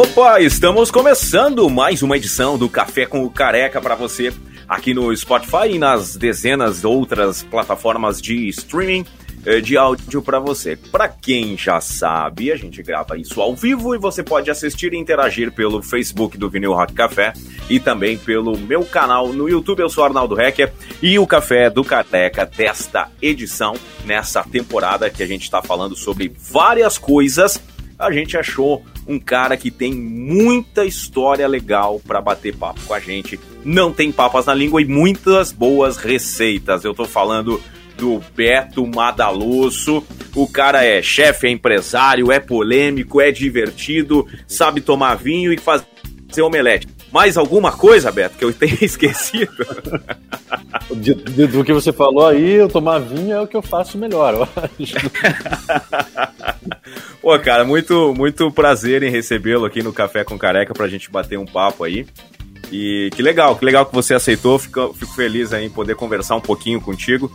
Opa, estamos começando mais uma edição do Café com o Careca para você aqui no Spotify e nas dezenas de outras plataformas de streaming eh, de áudio para você. Para quem já sabe, a gente grava isso ao vivo e você pode assistir e interagir pelo Facebook do Vinil Rock Café e também pelo meu canal no YouTube. Eu sou Arnaldo Hecker e o Café do Careca desta edição, nessa temporada que a gente está falando sobre várias coisas, a gente achou um cara que tem muita história legal para bater papo com a gente. Não tem papas na língua e muitas boas receitas. Eu tô falando do Beto Madaloso. O cara é chefe, é empresário, é polêmico, é divertido, sabe tomar vinho e fazer omelete. Mais alguma coisa, Beto, que eu tenha esquecido? De, de, do que você falou aí, eu tomar vinho é o que eu faço melhor, eu acho. Pô, cara, muito, muito prazer em recebê-lo aqui no Café com Careca pra gente bater um papo aí. E que legal, que legal que você aceitou. Fico, fico feliz em poder conversar um pouquinho contigo.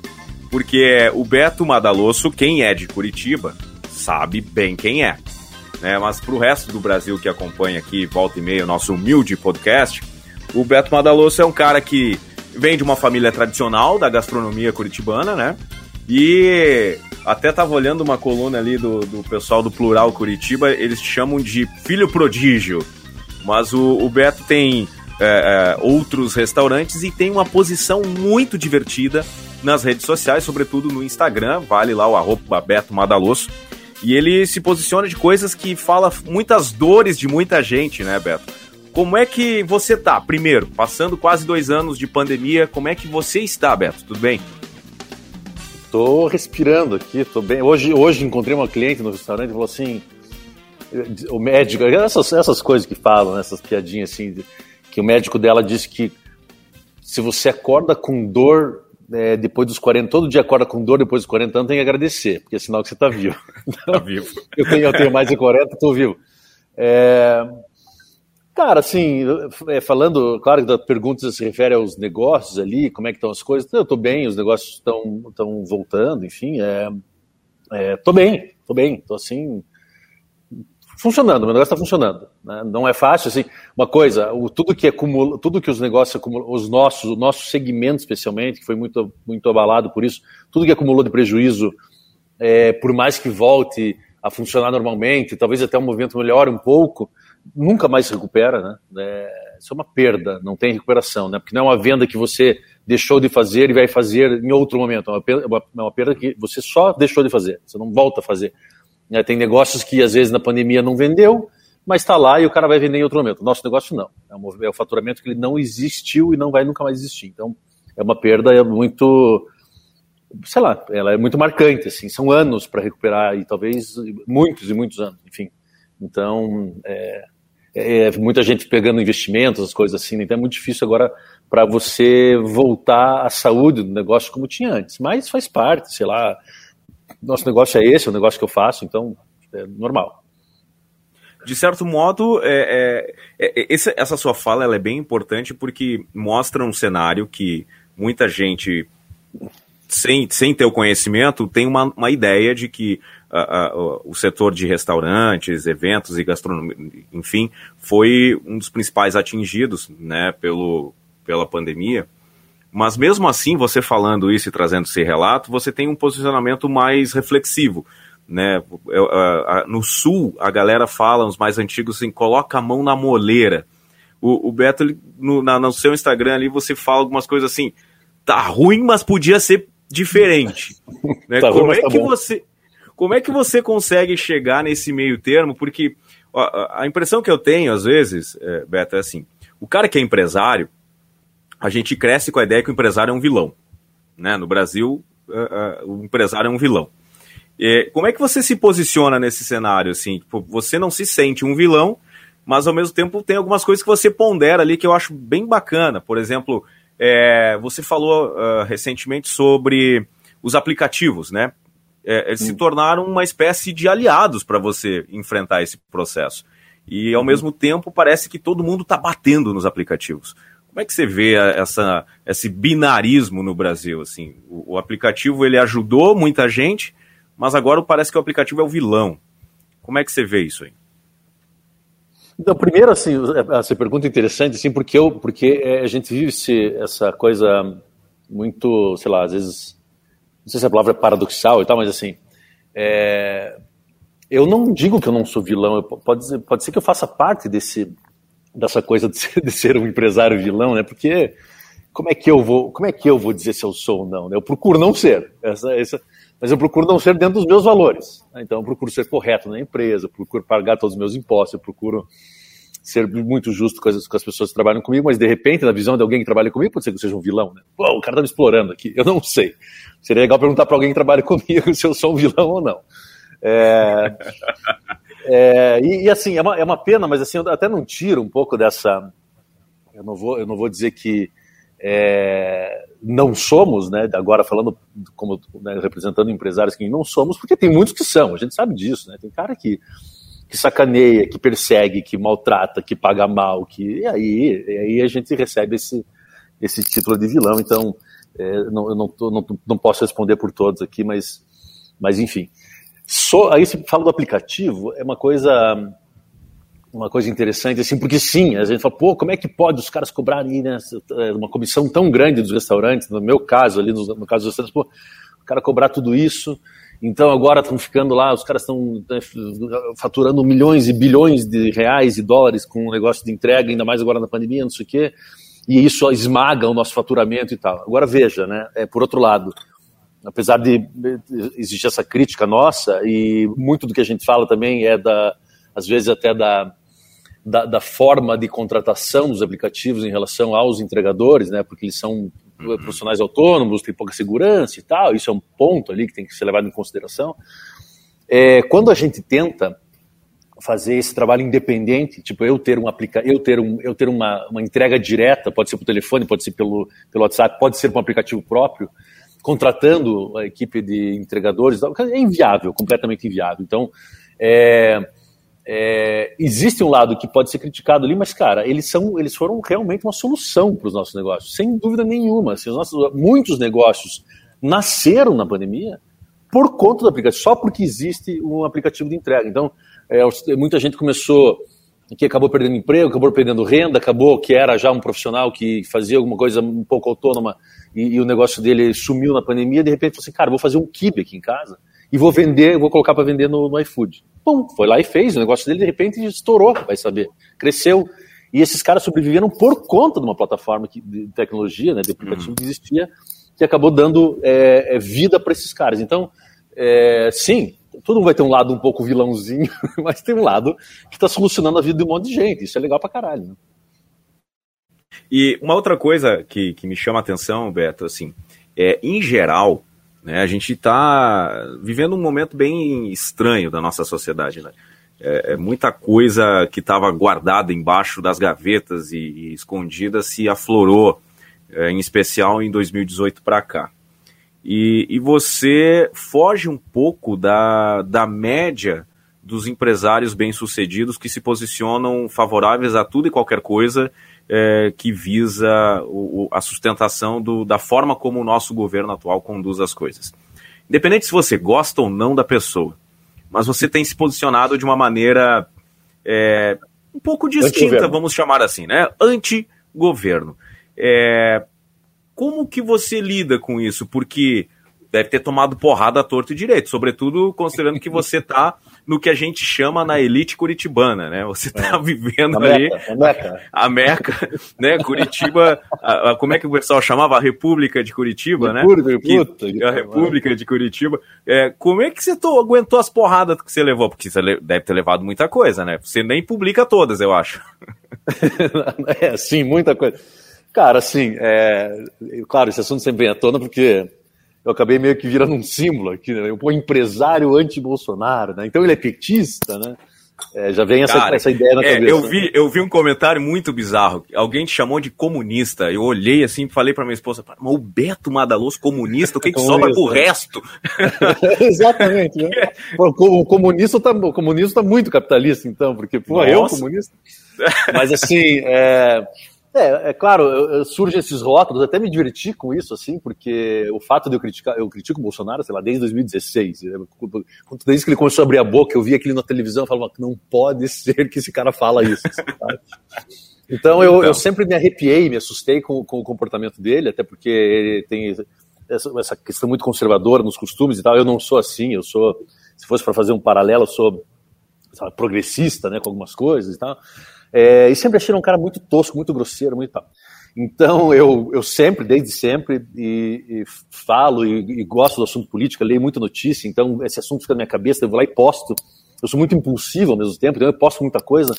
Porque o Beto Madaloso, quem é de Curitiba, sabe bem quem é. Né? Mas pro resto do Brasil que acompanha aqui, volta e meia, o nosso humilde podcast, o Beto Madaloso é um cara que vem de uma família tradicional da gastronomia curitibana, né? E até tava olhando uma coluna ali do, do pessoal do Plural Curitiba, eles chamam de filho prodígio. Mas o, o Beto tem é, é, outros restaurantes e tem uma posição muito divertida nas redes sociais, sobretudo no Instagram, vale lá o arroba Beto Madaloso. E ele se posiciona de coisas que fala muitas dores de muita gente, né, Beto? Como é que você tá? Primeiro, passando quase dois anos de pandemia, como é que você está, Beto? Tudo bem? Tô respirando aqui, tô bem. Hoje, hoje encontrei uma cliente no restaurante e falou assim: o médico, essas, essas coisas que falam, essas piadinhas assim, que o médico dela disse que se você acorda com dor é, depois dos 40, todo dia acorda com dor depois dos 40 anos, tem que agradecer, porque é sinal que você está vivo. tá vivo. eu, tenho, eu tenho mais de 40, estou vivo. É, Cara, assim, é, falando, claro que a pergunta se refere aos negócios ali, como é que estão as coisas. Eu estou bem, os negócios estão voltando, enfim. É, é, tô bem, tô bem, tô assim, funcionando, meu negócio está funcionando. Né? Não é fácil, assim, uma coisa, o, tudo que acumula, tudo que os negócios acumulam, os nossos, o nosso segmento especialmente, que foi muito, muito abalado por isso, tudo que acumulou de prejuízo, é, por mais que volte a funcionar normalmente, talvez até o movimento melhore um pouco, nunca mais se recupera, né? É, isso é uma perda, não tem recuperação, né? Porque não é uma venda que você deixou de fazer e vai fazer em outro momento. É uma perda, é uma perda que você só deixou de fazer, você não volta a fazer. É, tem negócios que às vezes na pandemia não vendeu, mas está lá e o cara vai vender em outro momento. Nosso negócio não. É um, é um faturamento que ele não existiu e não vai nunca mais existir. Então é uma perda é muito sei lá, ela é muito marcante, assim, são anos para recuperar e talvez muitos e muitos anos, enfim. Então, é, é, muita gente pegando investimentos, as coisas assim, então é muito difícil agora para você voltar à saúde do negócio como tinha antes. Mas faz parte, sei lá, nosso negócio é esse, é o negócio que eu faço, então é normal. De certo modo, é, é, é esse, essa sua fala é bem importante porque mostra um cenário que muita gente, sem, sem ter o conhecimento, tem uma, uma ideia de que o setor de restaurantes, eventos e gastronomia, enfim, foi um dos principais atingidos né, pelo, pela pandemia. Mas mesmo assim, você falando isso e trazendo esse relato, você tem um posicionamento mais reflexivo. Né? No sul, a galera fala, os mais antigos, assim, coloca a mão na moleira. O, o Beto, no, na, no seu Instagram ali, você fala algumas coisas assim, tá ruim, mas podia ser diferente. né? tá Como é tá que bom. você como é que você consegue chegar nesse meio termo? Porque ó, a impressão que eu tenho, às vezes, é, Beto, é assim: o cara que é empresário, a gente cresce com a ideia que o empresário é um vilão. Né? No Brasil, uh, uh, o empresário é um vilão. E, como é que você se posiciona nesse cenário? Assim, tipo, você não se sente um vilão, mas ao mesmo tempo tem algumas coisas que você pondera ali que eu acho bem bacana. Por exemplo, é, você falou uh, recentemente sobre os aplicativos, né? é, eles se tornaram uma espécie de aliados para você enfrentar esse processo. E ao uhum. mesmo tempo parece que todo mundo está batendo nos aplicativos. Como é que você vê essa, esse binarismo no Brasil? Assim, o, o aplicativo ele ajudou muita gente, mas agora parece que o aplicativo é o vilão. Como é que você vê isso aí? Então, primeiro, assim, essa pergunta é interessante, assim, porque, eu, porque é, a gente vive -se essa coisa muito, sei lá, às vezes, não sei se a palavra é paradoxal e tal, mas assim, é, eu não digo que eu não sou vilão, eu, pode, pode ser que eu faça parte desse, dessa coisa de ser, de ser, um empresário vilão, né? Porque como é que eu vou, como é que eu vou dizer se eu sou ou não? Né? Eu procuro não ser, essa, essa, mas eu procuro não ser dentro dos meus valores. Né? Então eu procuro ser correto na empresa, procuro pagar todos os meus impostos, eu procuro ser muito justo com as, com as, pessoas que trabalham comigo, mas de repente, na visão de alguém que trabalha comigo, pode ser que eu seja um vilão, né? Pô, o cara tá me explorando aqui. Eu não sei. Seria legal perguntar para alguém que trabalha comigo se eu sou um vilão ou não. É, é, e, e, assim, é uma, é uma pena, mas assim, eu até não tiro um pouco dessa. Eu não vou, eu não vou dizer que é, não somos, né? Agora falando como né, representando empresários que não somos, porque tem muitos que são, a gente sabe disso, né? Tem cara que, que sacaneia, que persegue, que maltrata, que paga mal, que e aí, e aí a gente recebe esse, esse título de vilão. Então, é, não, eu não, tô, não, não posso responder por todos aqui, mas, mas enfim. So, aí você fala do aplicativo, é uma coisa uma coisa interessante, assim, porque sim, a gente fala, pô, como é que pode os caras cobrarem né, uma comissão tão grande dos restaurantes, no meu caso, ali no, no caso dos restaurantes, pô, o cara cobrar tudo isso, então agora estão ficando lá, os caras estão né, faturando milhões e bilhões de reais e dólares com o negócio de entrega, ainda mais agora na pandemia, não sei o quê, e isso esmaga o nosso faturamento e tal. Agora veja, né, é, por outro lado, apesar de existir essa crítica nossa, e muito do que a gente fala também é da, às vezes até da, da, da forma de contratação dos aplicativos em relação aos entregadores, né, porque eles são uhum. profissionais autônomos, têm pouca segurança e tal, isso é um ponto ali que tem que ser levado em consideração. É, quando a gente tenta fazer esse trabalho independente, tipo eu ter um aplica eu ter um eu ter uma, uma entrega direta, pode ser por telefone, pode ser pelo, pelo WhatsApp, pode ser por um aplicativo próprio, contratando a equipe de entregadores, é inviável, completamente inviável. Então, é, é, existe um lado que pode ser criticado ali, mas, cara, eles, são, eles foram realmente uma solução para os nossos negócios, sem dúvida nenhuma. Assim, os nossos, muitos negócios nasceram na pandemia por conta do aplicativo, só porque existe um aplicativo de entrega. Então, é, muita gente começou que acabou perdendo emprego, acabou perdendo renda, acabou que era já um profissional que fazia alguma coisa um pouco autônoma e, e o negócio dele sumiu na pandemia, de repente falou assim, cara, vou fazer um kibe aqui em casa e vou vender, vou colocar para vender no, no iFood. Pum, foi lá e fez, o negócio dele de repente estourou, vai saber, cresceu. E esses caras sobreviveram por conta de uma plataforma que, de tecnologia, né, de aplicativo uhum. que existia, que acabou dando é, é vida para esses caras. Então, é, sim, todo mundo vai ter um lado um pouco vilãozinho, mas tem um lado que está solucionando a vida de um monte de gente. Isso é legal pra caralho. Né? E uma outra coisa que, que me chama a atenção, Beto, assim, é, em geral, né, a gente está vivendo um momento bem estranho da nossa sociedade, né? É, é muita coisa que estava guardada embaixo das gavetas e, e escondida se aflorou, é, em especial em 2018 para cá. E, e você foge um pouco da, da média dos empresários bem-sucedidos que se posicionam favoráveis a tudo e qualquer coisa é, que visa o, a sustentação do, da forma como o nosso governo atual conduz as coisas. Independente se você gosta ou não da pessoa, mas você tem se posicionado de uma maneira é, um pouco distinta, vamos chamar assim, né? Anti-governo. É, como que você lida com isso? Porque deve ter tomado porrada à torto e direito, sobretudo considerando que você está no que a gente chama na elite curitibana, né? Você está é. vivendo a ali meca, a, meca. a meca, né? Curitiba, a, a, como é que o pessoal chamava? A República de Curitiba, República, né? Puta, que, a República de Curitiba. É, como é que você tô, aguentou as porradas que você levou? Porque você deve ter levado muita coisa, né? Você nem publica todas, eu acho. é, sim, muita coisa. Cara, assim, é, claro, esse assunto sempre vem à tona porque eu acabei meio que virando um símbolo aqui, né? O empresário anti-Bolsonaro, né? Então ele é petista, né? É, já vem essa, Cara, essa ideia na é, cabeça. Eu vi, eu vi um comentário muito bizarro. Alguém te chamou de comunista. Eu olhei assim e falei para minha esposa: mas o Beto Madaloso comunista, o que, que sobra pro resto? Exatamente. Né? O comunista tá, o comunista tá muito capitalista, então, porque, pô, Nossa. eu comunista. Mas assim, é, É, é claro, surgem esses rótulos, até me diverti com isso, assim, porque o fato de eu criticar, eu critico o Bolsonaro, sei lá, desde 2016. Desde que ele começou a abrir a boca, eu vi aquilo na televisão e falava, não pode ser que esse cara fala isso. Então eu, então eu, sempre me arrepiei, me assustei com, com, o comportamento dele, até porque ele tem essa, essa, questão muito conservadora nos costumes e tal. Eu não sou assim, eu sou, se fosse para fazer um paralelo, eu sou progressista, né, com algumas coisas e tal. É, e sempre achei um cara muito tosco, muito grosseiro, muito tal. Então eu, eu sempre, desde sempre, e, e falo e, e, gosto do assunto político, leio muita notícia, então esse assunto fica na minha cabeça, eu vou lá e posto. Eu sou muito impulsivo ao mesmo tempo, então eu posto muita coisa,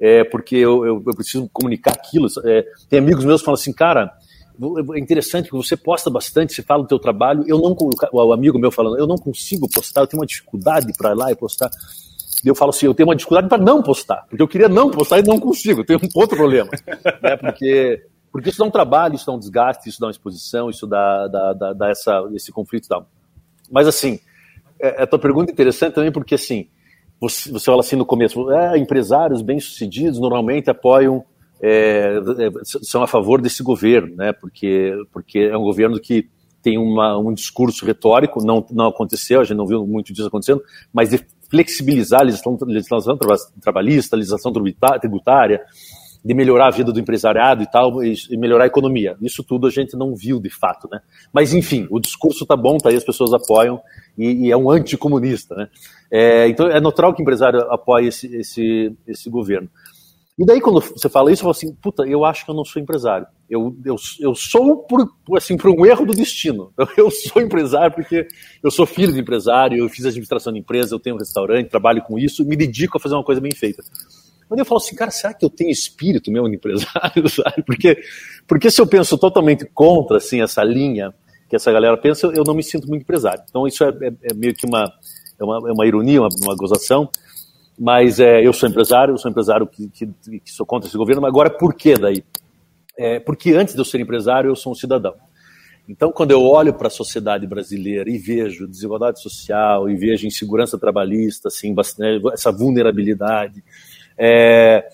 é, porque eu, eu, eu, preciso comunicar aquilo. É, tem amigos meus que falam assim, cara, é interessante porque você posta bastante, você fala do teu trabalho. Eu não, o amigo meu falando, eu não consigo postar, eu tenho uma dificuldade para ir lá e postar. Eu falo assim, eu tenho uma dificuldade para não postar, porque eu queria não postar e não consigo, tenho um outro problema. né, porque, porque isso dá um trabalho, isso dá um desgaste, isso dá uma exposição, isso dá, dá, dá, dá essa, esse conflito tal. Mas assim, é, a tua pergunta é interessante também porque assim, você, você fala assim no começo, é, empresários bem-sucedidos normalmente apoiam, é, é, são a favor desse governo, né? Porque, porque é um governo que tem uma, um discurso retórico, não, não aconteceu, a gente não viu muito disso acontecendo, mas de flexibilizar a legislação, legislação trabalhista, legislação tributária, de melhorar a vida do empresariado e tal, e melhorar a economia. Isso tudo a gente não viu de fato, né? Mas enfim, o discurso tá bom, tá aí, as pessoas apoiam, e, e é um anticomunista, né? É, então é natural que o empresário apoie esse, esse, esse governo. E daí, quando você fala isso, eu falo assim, puta, eu acho que eu não sou empresário. Eu, eu, eu sou por, assim, por um erro do destino. Eu sou empresário porque eu sou filho de empresário, eu fiz administração de empresa, eu tenho um restaurante, trabalho com isso, me dedico a fazer uma coisa bem feita. Mas eu falo assim, cara, será que eu tenho espírito mesmo de empresário? Sabe? Porque, porque se eu penso totalmente contra assim, essa linha que essa galera pensa, eu não me sinto muito empresário. Então isso é, é, é meio que uma, é uma, é uma ironia, uma, uma gozação. Mas é, eu sou empresário, eu sou empresário que, que, que, sou contra esse governo, mas agora por que daí? É, porque antes de eu ser empresário, eu sou um cidadão. Então, quando eu olho para a sociedade brasileira e vejo desigualdade social, e vejo insegurança trabalhista, assim, essa vulnerabilidade, é,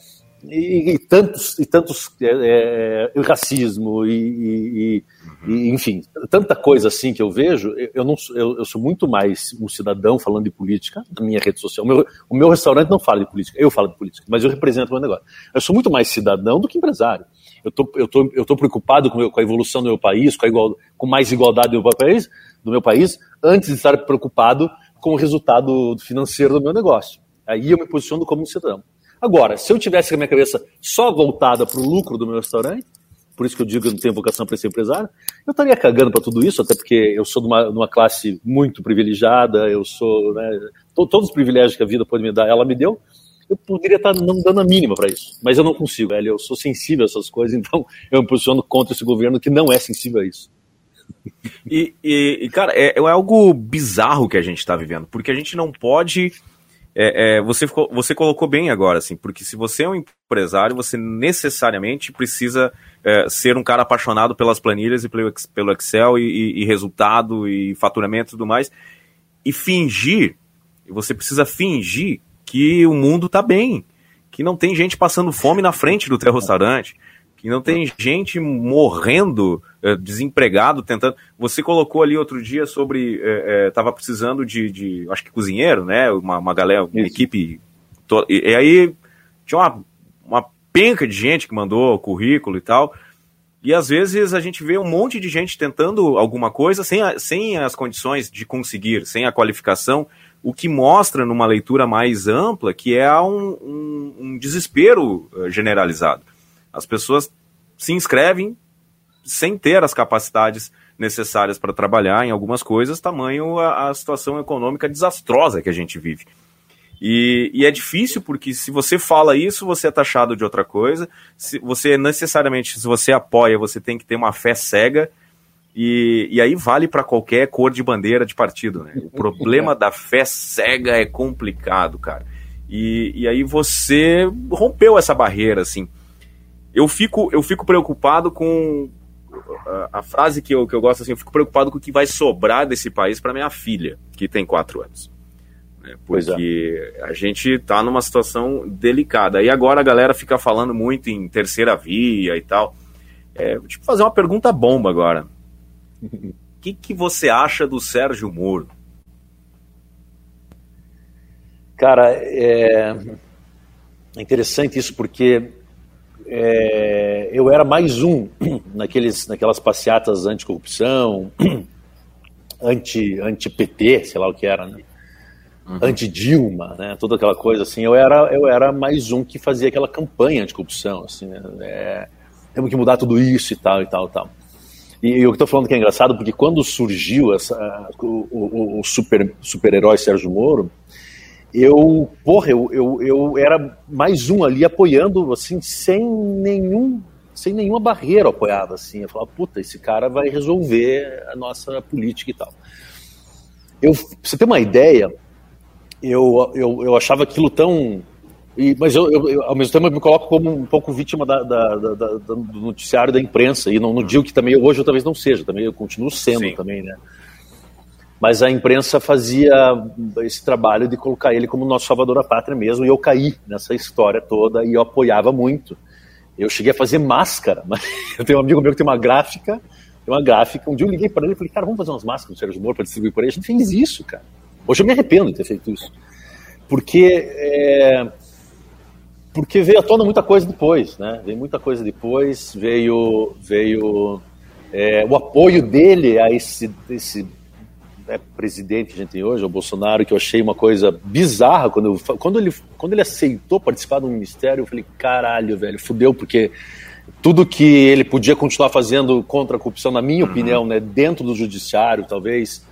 e, e, tantos, e tantos é, é, racismo e, e, e, enfim, tanta coisa assim que eu vejo, eu, não, eu, eu, sou muito mais um cidadão falando de política na minha rede social. O meu, o meu restaurante não fala de política, eu falo de política, mas eu represento o meu negócio. Eu sou muito mais cidadão do que empresário. Eu tô, eu tô, eu tô preocupado com, com a evolução do meu país, com, a igual, com mais igualdade do meu país, do meu país, antes de estar preocupado com o resultado financeiro do meu negócio. Aí eu me posiciono como um cidadão. Agora, se eu tivesse a minha cabeça só voltada para o lucro do meu restaurante, por isso que eu digo que eu não tenho vocação para ser empresário, eu estaria cagando para tudo isso, até porque eu sou de uma, de uma classe muito privilegiada, eu sou. Né, to, todos os privilégios que a vida pode me dar, ela me deu. Eu poderia estar não dando a mínima para isso, mas eu não consigo, velho. Eu sou sensível a essas coisas, então eu me posiciono contra esse governo que não é sensível a isso. E, e cara, é, é algo bizarro que a gente está vivendo, porque a gente não pode é, é, você, ficou, você colocou bem agora, assim, porque se você é um empresário, você necessariamente precisa é, ser um cara apaixonado pelas planilhas e pelo, pelo Excel e, e, resultado e faturamento e tudo mais, e fingir, você precisa fingir que o mundo tá bem, que não tem gente passando fome na frente do teu restaurante, que não tem gente morrendo, é, desempregado, tentando. Você colocou ali outro dia sobre. Estava é, é, precisando de, de, Acho que cozinheiro, né? Uma, uma galera, uma Isso. equipe. To... E, e, aí tinha uma, uma penca de gente que mandou currículo e tal. E às vezes a gente vê um monte de gente tentando alguma coisa sem, a, sem as condições de conseguir, sem a qualificação, o que mostra numa leitura mais ampla que é um, um, um desespero generalizado. As pessoas se inscrevem sem ter as capacidades necessárias para trabalhar em algumas coisas, tamanho a, a, situação econômica desastrosa que a gente vive. E, e, é difícil porque se você fala isso, você é taxado de outra coisa. Se você necessariamente, se você apoia, você tem que ter uma fé cega. E, e aí vale para qualquer cor de bandeira de partido. Né? O problema da fé cega é complicado, cara. E, e aí você rompeu essa barreira, assim eu fico, eu fico preocupado com a, a, frase que eu, que eu gosto assim, eu fico preocupado com o que vai sobrar desse país para minha filha, que tem quatro anos. Né? É. Porque é. a gente está numa situação delicada. E agora a galera fica falando muito em terceira via e tal. É, vou te fazer uma pergunta bomba agora. O que, que você acha do Sérgio Moro? Cara, é, é interessante isso porque é, eu era mais um naqueles, naquelas passeatas anticorrupção, anti-PT, anti sei lá o que era, né? Uhum. Anti-Dilma, né? Toda aquela coisa assim. Eu era, eu era mais um que fazia aquela campanha anticorrupção, assim, né? É, temos que mudar tudo isso e tal, e tal, e tal. E, eu estou falando que é engraçado porque quando surgiu essa, o, o, o super, super-herói Sérgio Moro, eu, porra, eu, eu, eu era mais um ali apoiando, assim, sem nenhum sem nenhuma barreira apoiada, assim. Eu falava, puta, esse cara vai resolver a nossa política e tal. Eu, pra você ter uma ideia, eu, eu, eu achava aquilo tão. E, mas eu, eu, ao mesmo tempo, eu me coloco como um pouco vítima da, da, da, do noticiário da imprensa. E não, não digo que também hoje eu talvez não seja, também eu continuo sendo Sim. também, né? Mas a imprensa fazia esse trabalho de colocar ele como nosso salvador da pátria mesmo, e eu caí nessa história toda e eu apoiava muito. Eu cheguei a fazer máscara, mas eu tenho um amigo meu que tem uma gráfica, tem uma gráfica. Um dia eu liguei para ele e falei, cara, vamos fazer umas máscaras do Sérgio Moro para distribuir por aí. A gente fez isso, cara. Hoje eu me arrependo de ter feito isso. Porque, é... porque veio à tona muita coisa depois, né? Veio muita coisa depois, veio, veio é, o apoio dele a esse, esse é, presidente que a gente tem hoje, o Bolsonaro, que eu achei uma coisa bizarra quando, eu, quando, ele, quando ele aceitou participar do ministério, eu falei, caralho, velho, fudeu, porque tudo que ele podia continuar fazendo contra a corrupção, na minha uhum. opinião, né, dentro do judiciário, talvez,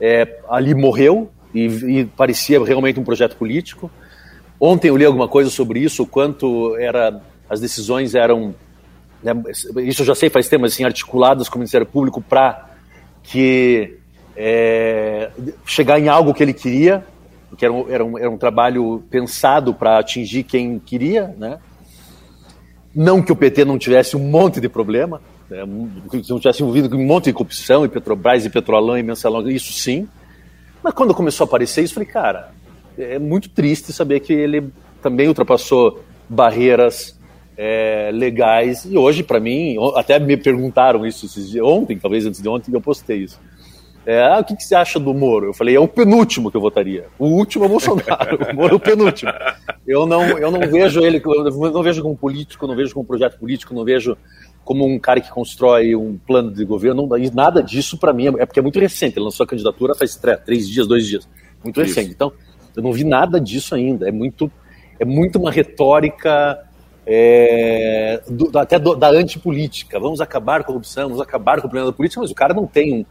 é, ali morreu e, e, parecia realmente um projeto político. Ontem eu li alguma coisa sobre isso, o quanto era, as decisões eram, né, isso eu já sei faz tempo, assim, articuladas com o Ministério Público para que é, chegar em algo que ele queria, que era um, era um, era um trabalho pensado para atingir quem queria, né? Não que o PT não tivesse um monte de problema, né? que não tivesse envolvido com um monte de corrupção, e Petrobras, e Petrolão, e Mensalão, isso sim. Mas quando começou a aparecer isso, falei, cara, é muito triste saber que ele também ultrapassou barreiras é, legais. E hoje, para mim, até me perguntaram isso ontem, talvez antes de ontem, eu postei isso. É, ah, o que, que, você acha do Moro? Eu falei, é o penúltimo que eu votaria. O último é o Bolsonaro, o Moro é o penúltimo. Eu não, eu não vejo ele, não vejo como político, não vejo como projeto político, não vejo como um cara que constrói um plano de governo. Não, nada disso para mim, é porque é muito recente. Ele lançou a candidatura faz três, três dias, dois dias. Muito Isso. recente. Então, eu não vi nada disso ainda. É muito, é muito uma retórica é, do, até do, da antipolítica. Vamos acabar com a corrupção, vamos acabar com o problema da política, mas o cara não tem um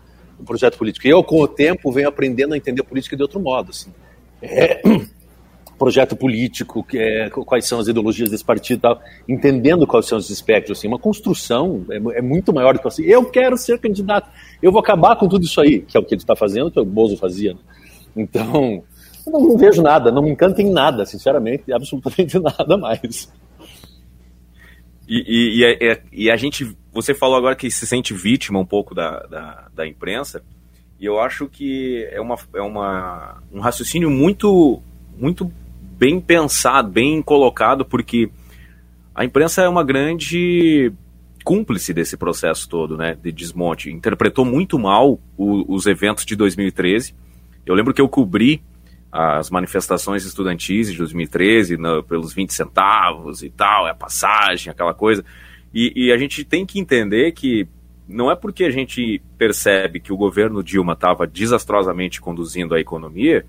um projeto político. E eu, com o tempo, venho aprendendo a entender a política de outro modo. Assim. É, projeto político, que é, quais são as ideologias desse partido tal, entendendo quais são os espectros. Assim, uma construção é, é muito maior do que assim, eu quero ser candidato, eu vou acabar com tudo isso aí, que é o que ele está fazendo, que o Bozo fazia. Né? Então, não, não, vejo nada, não me encanta em nada, sinceramente, absolutamente nada mais. E, e, e, a, e, a, gente, você falou agora que se sente vítima um pouco da, da, da imprensa, e eu acho que é, uma, é uma, um raciocínio muito, muito bem pensado, bem colocado, porque a imprensa é uma grande cúmplice desse processo todo, né, de desmonte. Interpretou muito mal o, os eventos de 2013. Eu lembro que eu cobri as manifestações estudantis de 2013 no, pelos 20 centavos e tal, é a passagem, aquela coisa. E, e, a gente tem que entender que não é porque a gente percebe que o governo Dilma estava desastrosamente conduzindo a economia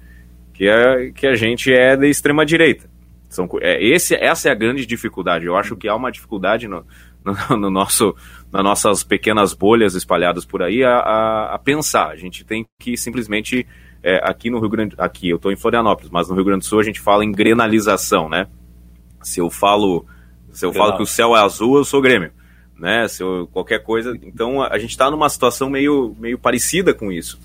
que a, que a gente é da extrema direita. São, é, esse, essa é a grande dificuldade. Eu acho que há uma dificuldade no, no, no nosso, nas nossas pequenas bolhas espalhadas por aí a, a, a pensar. A gente tem que simplesmente é, aqui no Rio Grande, aqui eu estou em Florianópolis, mas no Rio Grande do Sul a gente fala em grenalização, né? Se eu falo, se eu falo que o céu é azul, eu sou Grêmio, né? Se eu, qualquer coisa, então a, gente está numa situação meio, meio parecida com isso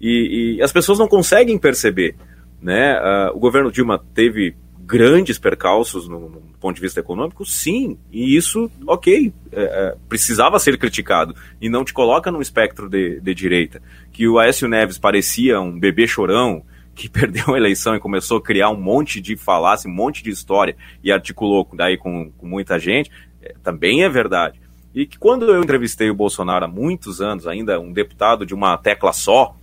e, e as pessoas não conseguem perceber, né? Uh, o governo Dilma teve grandes percalços no, no, ponto de vista econômico, sim, e isso, ok, é, é, precisava ser criticado, e não te coloca num espectro de, de direita. Que o Aécio Neves parecia um bebê chorão, que perdeu a eleição e começou a criar um monte de falácia, um monte de história e articulou daí com, com muita gente, é, também é verdade. E que quando eu entrevistei o Bolsonaro há muitos anos, ainda um deputado de uma tecla só,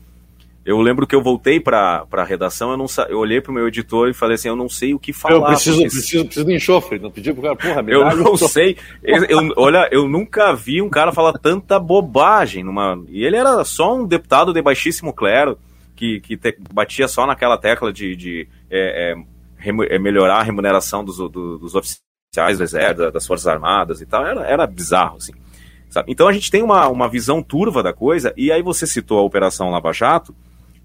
eu lembro que eu voltei para a redação, eu, não, eu olhei para o meu editor e falei assim, eu não sei o que falar. Eu preciso, porque... preciso, preciso de enxofre, não pedi para o cara, porra, me Eu não sei, eu, eu, olha, eu nunca vi um cara falar tanta bobagem. Numa... E ele era só um deputado de baixíssimo clero, que, que te, batia só naquela tecla de, de é, é, é melhorar a remuneração dos, do, dos oficiais do exército, das forças armadas e tal, era, era bizarro, assim. Sabe? Então a gente tem uma, uma visão turva da coisa, e aí você citou a Operação Lava Jato,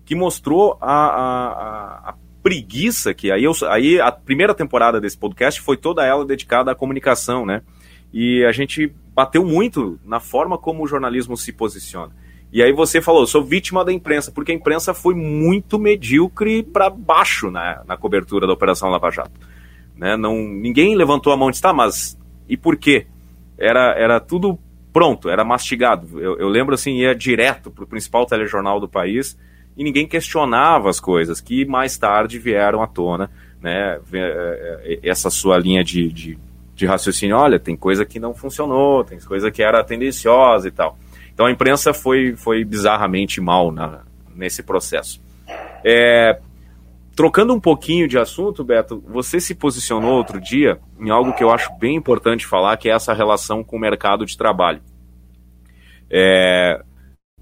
que mostrou a, a, a preguiça que aí, eu, aí a primeira temporada desse podcast foi toda ela dedicada à comunicação, né? E a gente bateu muito na forma como o jornalismo se posiciona. E aí você falou, sou vítima da imprensa, porque a imprensa foi muito medíocre para baixo na, na cobertura da Operação Lava Jato. Né? Não, ninguém levantou a mão e disse, tá, mas e por quê? Era, era tudo pronto, era mastigado. Eu, eu lembro assim, ia direto para o principal telejornal do país, e ninguém questionava as coisas que mais tarde vieram à tona, né? É, é, essa sua linha de, de, de raciocínio, olha, tem coisa que não funcionou, tem coisa que era tendenciosa e tal. Então a imprensa foi, foi bizarramente mal na, nesse processo. É, trocando um pouquinho de assunto, Beto, você se posicionou outro dia em algo que eu acho bem importante falar, que é essa relação com o mercado de trabalho. É,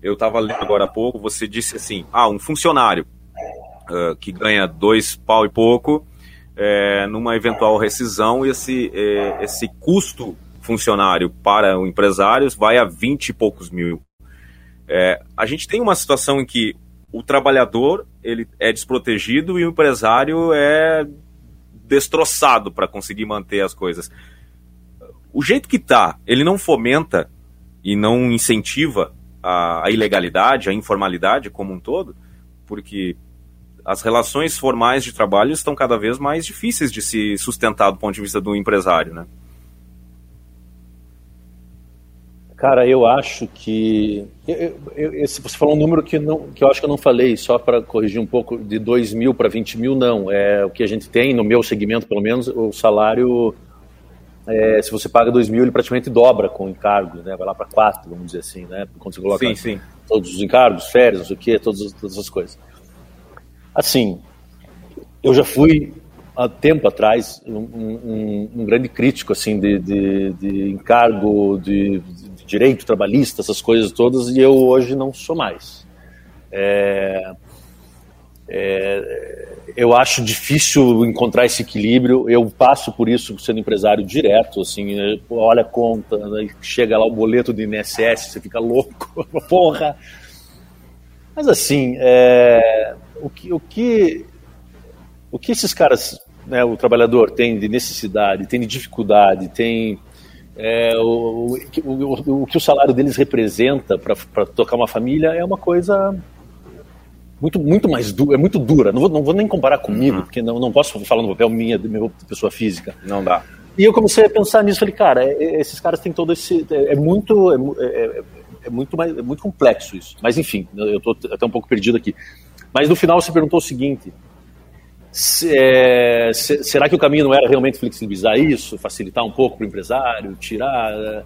eu estava lendo agora há pouco, você disse assim: ah, um funcionário uh, que ganha dois pau e pouco, é, numa eventual rescisão, esse, é, esse custo funcionário para o empresário vai a 20 e poucos mil. É, a gente tem uma situação em que o trabalhador ele é desprotegido e o empresário é destroçado para conseguir manter as coisas. O jeito que tá, ele não fomenta e não incentiva a, a ilegalidade, a informalidade como um todo, porque as relações formais de trabalho estão cada vez mais difíceis de se sustentar do ponto de vista do empresário, né? Cara, eu acho que. Eu, eu, esse, você falou um número que, não, que eu acho que eu não falei, só para corrigir um pouco, de 2 mil para 20 mil, não. É o que a gente tem, no meu segmento pelo menos, o salário é, se você paga 2 mil, ele praticamente dobra com encargos, né? Vai lá para 4, vamos dizer assim, né? Quando você coloca sim, sim. todos os encargos, férias, não sei o quê, todas, todas essas coisas. Assim, eu já fui há tempo atrás um, um, um grande crítico assim de, de, de encargo, de, de, direito trabalhista, essas coisas todas, e eu hoje não sou mais. É, é, eu acho difícil encontrar esse equilíbrio. Eu passo por isso sendo empresário direto, assim, né? olha a conta, né? chega lá o boleto do INSS, você fica louco, porra. Mas assim, é, o, que, o, que, o que esses caras, né, o trabalhador tem de necessidade, tem de dificuldade, tem é, o, o, o, o, que o salário deles representa para tocar uma família é uma coisa muito, muito mais dura, é muito dura. Não vou, não vou nem comparar comigo, uhum. porque não, não posso falar no papel minha, de minha pessoa física. Não dá. E eu comecei a pensar nisso, falei, cara, é, é, esses caras têm todo esse. É, é muito. É, é, é, muito mais, é muito complexo isso. Mas enfim, eu estou até um pouco perdido aqui. Mas no final você perguntou o seguinte: se, é, se, será que o caminho não era realmente flexibilizar isso, facilitar um pouco para o empresário, tirar.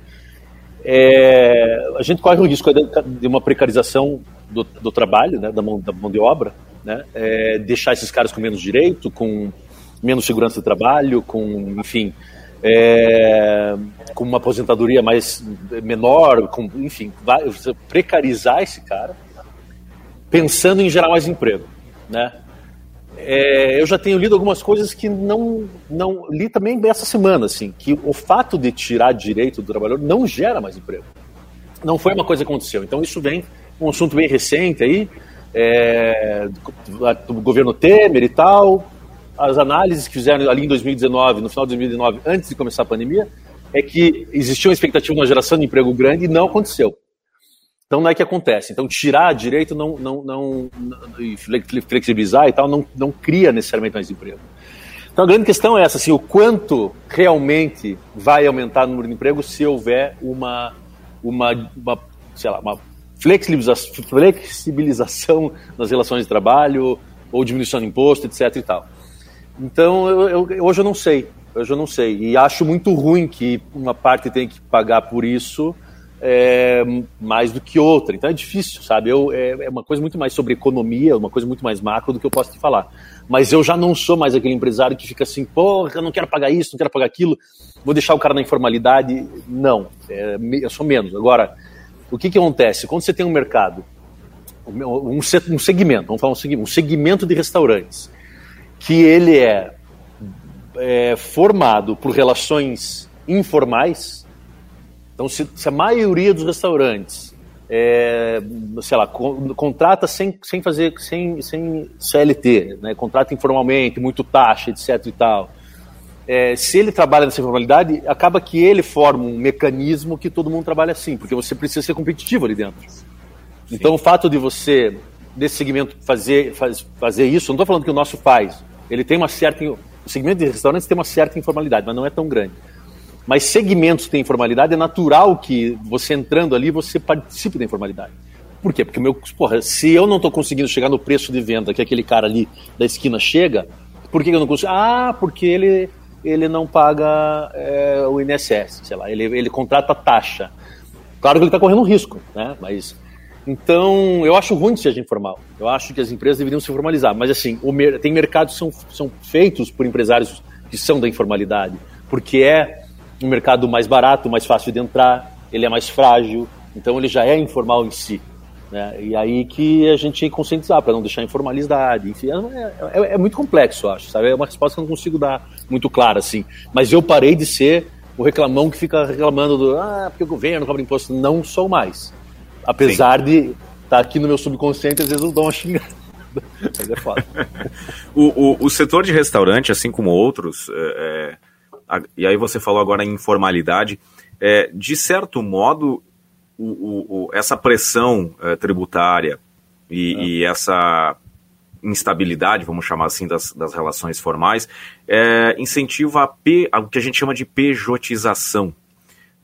É, a gente corre o risco de uma precarização do, do trabalho, né, da, mão, da mão de obra, né, é, deixar esses caras com menos direito, com menos segurança de trabalho, com, enfim, é, com uma aposentadoria mais menor, com, enfim, vai, precarizar esse cara, pensando em gerar mais emprego, né? É, eu já tenho lido algumas coisas que não, não li também essa semana, assim, que o fato de tirar direito do trabalhador não gera mais emprego. Não foi uma coisa que aconteceu. Então isso vem um assunto bem recente aí, é, do, governo Temer e tal. As análises que fizeram ali em 2019, no final de 2019, antes de começar a pandemia, é que existia uma expectativa de uma geração de emprego grande e não aconteceu. Então não é que acontece. Então tirar direito não, não, não, não flexibilizar e tal não, não cria necessariamente mais emprego. Então a grande questão é essa, assim, o quanto realmente vai aumentar o número de empregos se houver uma, uma, uma sei lá, uma flexibilização, flexibilização nas relações de trabalho, ou diminuição de imposto, etc. e tal. Então, eu, eu, hoje eu não sei. Hoje eu não sei. E acho muito ruim que uma parte tem que pagar por isso é, mais do que outra. Então é difícil, sabe? Eu, é, é, uma coisa muito mais sobre economia, uma coisa muito mais macro do que eu posso te falar. Mas eu já não sou mais aquele empresário que fica assim, porra, não quero pagar isso, não quero pagar aquilo, vou deixar o cara na informalidade. Não, é, eu sou menos. Agora, o que, que acontece? Quando você tem um mercado, um, um segmento, vamos falar um segmento, um segmento de restaurantes, que ele é, é formado por relações informais, então se, se, a maioria dos restaurantes, é, sei lá, contrata sem, sem fazer, sem, sem CLT, né, contrata informalmente, muito taxa, etc e tal, é, se ele trabalha nessa informalidade, acaba que ele forma um mecanismo que todo mundo trabalha assim, porque você precisa ser competitivo ali dentro. Sim. Então, o fato de você, desse segmento, fazer, faz, fazer isso, não estou falando que o nosso faz, ele tem uma certa. O segmento de restaurantes tem uma certa informalidade, mas não é tão grande. Mas segmentos têm informalidade, é natural que você entrando ali, você participe da informalidade. Por quê? Porque meu, porra, se eu não estou conseguindo chegar no preço de venda que aquele cara ali da esquina chega, por que eu não consigo? Ah, porque ele ele não paga é, o INSS, sei lá, ele, ele contrata taxa. Claro que ele está correndo risco, né? Mas então eu acho ruim que seja informal. Eu acho que as empresas deveriam se formalizar. Mas assim, mer tem mercados que são, são feitos por empresários que são da informalidade, porque é um mercado mais barato, mais fácil de entrar, ele é mais frágil, então ele já é informal em si. Né? E aí que a gente tem que conscientizar para não deixar informalidade. Enfim, é, é, é, muito complexo, acho. Sabe? É uma resposta que eu não consigo dar muito clara, assim. Mas eu parei de ser o reclamão que fica reclamando do ah, porque o governo cobra imposto. Não sou mais. Apesar Sim. de estar tá aqui no meu subconsciente, às vezes eu dou uma xingada. Mas é foda. o, o, o, setor de restaurante, assim como outros, é, é, e aí você falou agora em informalidade, é, de certo modo, o, o, essa pressão é, tributária e, é. e, essa instabilidade, vamos chamar assim, das, das relações formais, é, incentiva a, P, a, o que a gente chama de pejotização.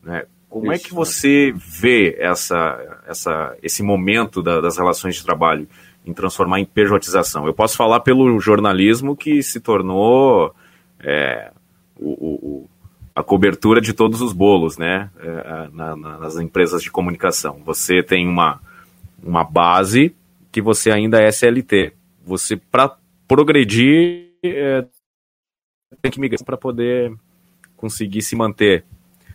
Né? Como Isso, é que você né? vê essa, essa, esse momento da, das relações de trabalho em transformar em pejotização? Eu posso falar pelo jornalismo que se tornou é, o, o, a cobertura de todos os bolos, né, é, na, na, nas empresas de comunicação. Você tem uma, uma base que você ainda é SLT. Você, para progredir, é, tem que migrar para poder conseguir se manter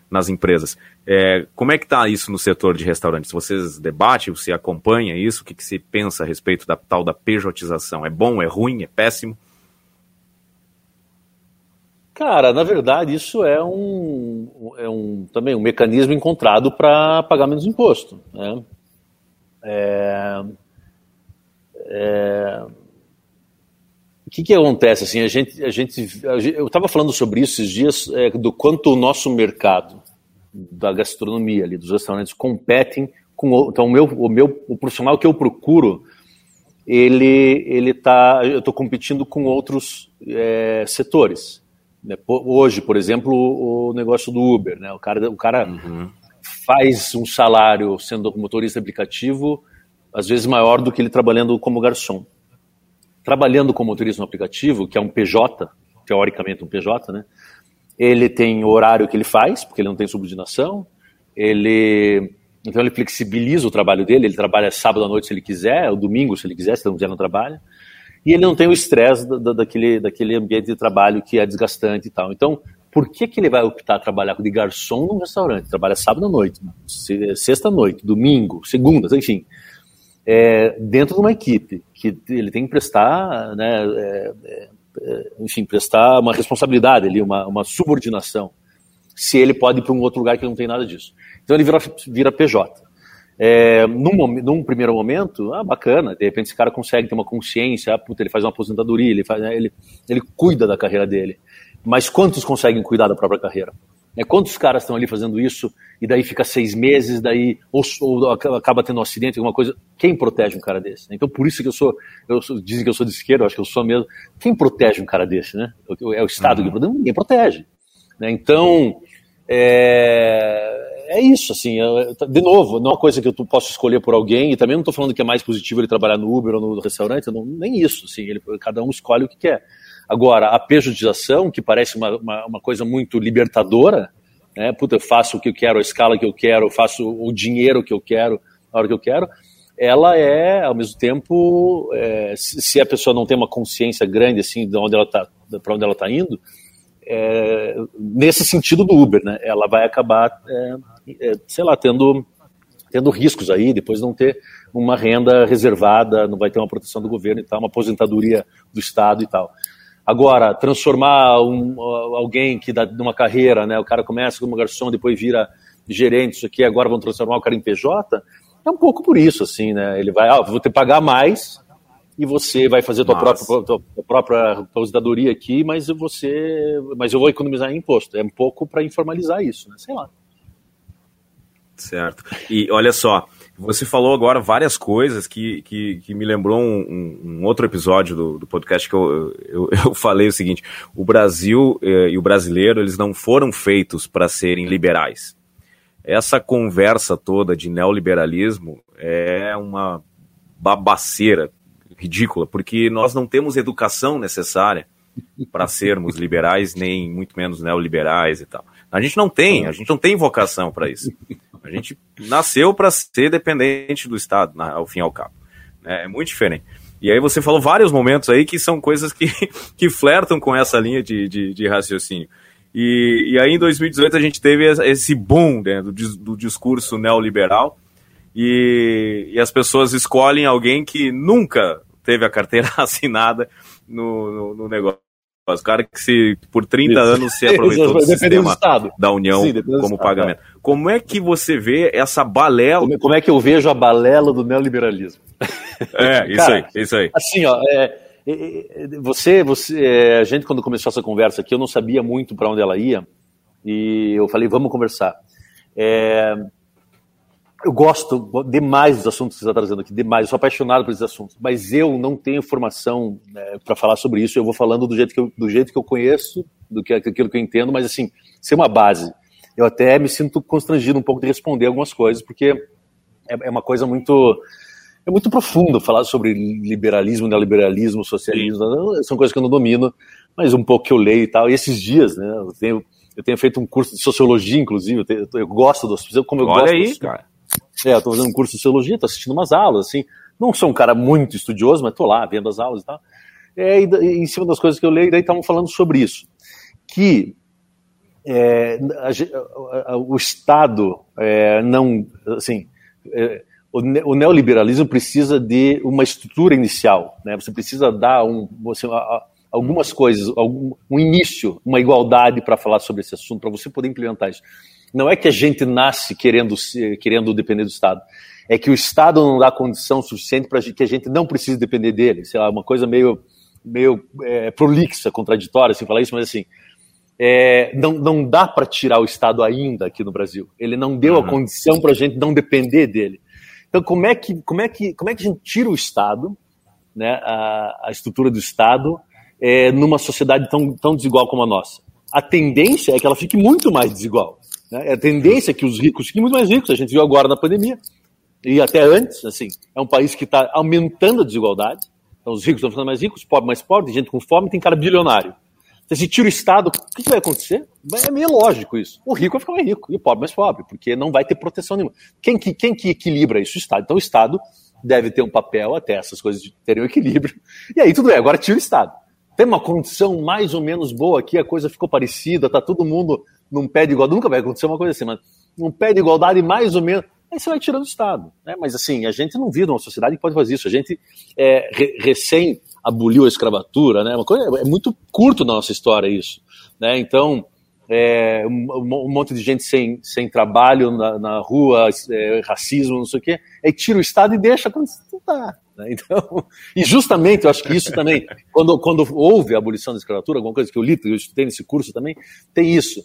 nas empresas. É, como é que está isso no setor de restaurantes? Vocês debatem, você acompanha isso? O que, que se pensa a respeito da tal da pejotização? É bom, é ruim, é péssimo? Cara, na verdade, isso é um, é um também um mecanismo encontrado para pagar menos imposto. Né? É, é, o que, que acontece? Assim, a gente, a gente, a gente eu estava falando sobre isso esses dias, é, do quanto o nosso mercado da gastronomia, ali, dos restaurantes, competem com então, o meu, o meu o profissional que eu procuro, ele, ele tá, eu estou competindo com outros é, setores. Né? Hoje, por exemplo, o negócio do Uber, né? O cara, o cara uhum. faz um salário sendo motorista aplicativo, às vezes maior do que ele trabalhando como garçom. Trabalhando como motorista no aplicativo, que é um PJ, teoricamente um PJ, né? Ele tem o horário que ele faz, porque ele não tem subordinação. Ele então ele flexibiliza o trabalho dele, ele trabalha sábado à noite se ele quiser, ou domingo se ele quiser, se não quiser não trabalha e ele não tem o estresse da, da, daquele, daquele ambiente de trabalho que é desgastante e tal. Então, por que, que ele vai optar trabalhar de garçom num restaurante? Trabalha sábado à noite, sexta à noite, domingo, segunda, enfim. É, dentro de uma equipe que ele tem que prestar, né, é, é, enfim, prestar uma responsabilidade ali, uma, uma subordinação, se ele pode ir para um outro lugar que não tem nada disso. Então ele vira, vira PJ. É, num, num, primeiro momento, ah, bacana, de repente esse cara consegue ter uma consciência, ah, puta, ele faz uma aposentadoria, ele, faz, né, ele, ele cuida da carreira dele. Mas quantos conseguem cuidar da própria carreira? É, quantos caras estão ali fazendo isso e daí fica seis meses, daí ou, ou, acaba tendo um acidente, alguma coisa? Quem protege um cara desse? Então por isso que eu sou, eu sou, dizem que eu sou de esquerda, eu acho que eu sou mesmo. Quem protege um cara desse, né? É o Estado uhum. que protege, ninguém protege. Né? Então, é, é isso, assim, é, de novo, não é uma coisa que eu posso escolher por alguém, e também não estou falando que é mais positivo ele trabalhar no Uber ou no restaurante, não, nem isso, assim, ele, cada um escolhe o que quer. Agora, a pejotização, que parece uma, uma, uma, coisa muito libertadora, né, puta, eu faço o que eu quero, a escala que eu quero, eu faço o dinheiro que eu quero, a hora que eu quero, ela é, ao mesmo tempo, é, se a pessoa não tem uma consciência grande, assim, de onde ela tá, para onde ela está indo, é, nesse sentido do Uber, né? Ela vai acabar, é, é, sei lá, tendo, tendo riscos aí, depois não ter uma renda reservada, não vai ter uma proteção do governo e tal, uma aposentadoria do Estado e tal. Agora, transformar um, alguém que dá numa carreira, né? O cara começa como garçom, depois vira gerente, isso aqui, agora vão transformar o cara em PJ, é um pouco por isso, assim, né? Ele vai, ah, vou ter que pagar mais, e você vai fazer tua própria, tua, própria aposentadoria aqui, mas você, mas eu vou economizar em imposto. É um pouco para informalizar isso, né? Sei lá. Certo. E olha só, você falou agora várias coisas que, que, que me lembrou um, um, outro episódio do, do podcast que eu, eu, eu, falei o seguinte: o Brasil eh, e o brasileiro eles não foram feitos para serem liberais. Essa conversa toda de neoliberalismo é uma babaceira ridícula, porque nós não temos educação necessária para sermos liberais, nem muito menos neoliberais e tal. A gente não tem, a gente não tem vocação para isso. A gente nasceu para ser dependente do Estado, ao fim e ao cabo. É, é muito diferente. E aí você falou vários momentos aí que são coisas que, que flertam com essa linha de, de, de raciocínio. E, e, aí em 2018 a gente teve esse boom né, do, do discurso neoliberal, e, e as pessoas escolhem alguém que nunca teve a carteira assinada no, no, no negócio. Os caras que se, por 30 anos se aproveitou do sistema do da União Sim, como pagamento. É. Como é que você vê essa balela? Como, como, é que eu vejo a balela do neoliberalismo? É, isso Cara, aí, isso aí. Assim, ó, é, você, você, é, a gente quando começou essa conversa aqui, eu não sabia muito para onde ela ia, e eu falei, vamos conversar. É, eu gosto demais dos assuntos que você está trazendo aqui, demais. Eu sou apaixonado por esses assuntos, mas eu não tenho formação né, para falar sobre isso. Eu vou falando do jeito que eu, do jeito que eu conheço, do que aquilo que eu entendo, mas assim, ser uma base. Eu até me sinto constrangido um pouco de responder algumas coisas, porque é, é uma coisa muito é muito profundo falar sobre liberalismo, neoliberalismo, socialismo. São coisas que eu não domino, mas um pouco que eu leio e tal. E esses dias, né? Eu tenho, eu tenho feito um curso de sociologia, inclusive. Eu, tenho, eu gosto dos, como eu Olha gosto. aí, cara é, eu tô fazendo um curso de sociologia, tô assistindo umas aulas, assim. Não sou um cara muito estudioso, mas tô lá vendo as aulas e tal. É, e, em cima das coisas que eu leio, daí estavam falando sobre isso. Que é, a, a, o Estado é, não, assim, é, o, neoliberalismo precisa de uma estrutura inicial, né? Você precisa dar um, você, a, algumas coisas, algum, um início, uma igualdade para falar sobre esse assunto, para você poder implementar isso. Não é que a gente nasce querendo, querendo depender do Estado. É que o Estado não dá condição suficiente para que a gente não precise depender dele. Sei lá, uma coisa meio, meio é, prolixa, contraditória, assim, falar isso, mas assim, é, não, não dá para tirar o Estado ainda aqui no Brasil. Ele não deu uhum. a condição para a gente não depender dele. Então, como é que, como é que, como é que a gente tira o Estado, né, a, a estrutura do Estado, é, numa sociedade tão, tão desigual como a nossa? A tendência é que ela fique muito mais desigual. Né? É a tendência que os ricos fiquem muito mais ricos. A gente viu agora na pandemia. E até antes, assim, é um país que está aumentando a desigualdade. Então, os ricos estão ficando mais ricos, os pobres mais pobres, gente com fome, tem cara bilionário. Então, se tira o Estado, o que, vai acontecer? É meio lógico isso. O rico vai ficar mais rico e o pobre mais pobre, porque não vai ter proteção nenhuma. Quem que, quem que equilibra isso? O Estado. Então, o Estado deve ter um papel até essas coisas terem um equilíbrio. E aí, tudo bem, agora tira o Estado. Tem uma condição mais ou menos boa aqui, a coisa ficou parecida, tá todo mundo num pé de igualdade, nunca vai acontecer uma coisa assim, mas num pé de igualdade mais ou menos, aí você vai tirando o Estado. Né? Mas assim, a gente não vive numa sociedade que pode fazer isso. A gente é, re, recém aboliu a escravatura, né? Uma coisa, é muito curto na nossa história isso. Né? Então, é, um, um, monte de gente sem, sem trabalho na, na rua, é, racismo, não sei o quê, aí tira o Estado e deixa quando está. Né? Então, e justamente, eu acho que isso também, quando, quando houve a abolição da escravatura, alguma coisa que eu li, eu estudei nesse curso também, tem isso.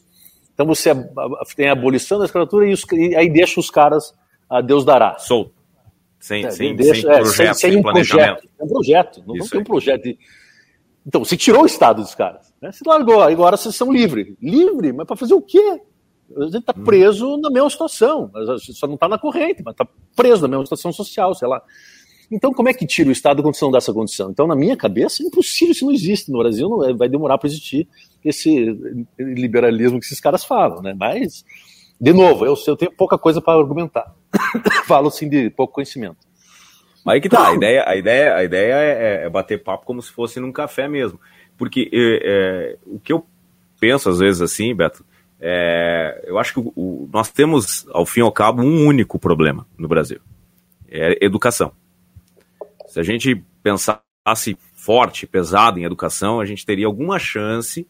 Então você tem a abolição da escravatura e, os, e aí deixa os caras a Deus dará. Solto. Sem, é, sem, deixa, sem, é, projeto, sem, sem um projeto. É um projeto. Não, não tem um projeto. De... Então, você tirou o Estado dos caras. Né? Você largou, agora vocês são livres. Livre? Mas para fazer o quê? A gente está preso na mesma situação, só não está na corrente, mas está preso na mesma situação social, sei lá. Então, como é que tira o Estado quando você não dá essa condição? Então, na minha cabeça, é impossível, isso não existe no Brasil, não, vai demorar para existir esse liberalismo que esses caras falam, né? Mas, de novo, eu, eu tenho pouca coisa para argumentar. Falo, sim, de pouco conhecimento. Aí que tá, a ideia, a ideia, a ideia é, é bater papo como se fosse num café mesmo. Porque é, é, o que eu penso às vezes assim, Beto, é, eu acho que o, o, nós temos, ao fim e ao cabo, um único problema no Brasil: é educação. Se a gente pensasse forte, pesado em educação, a gente teria alguma chance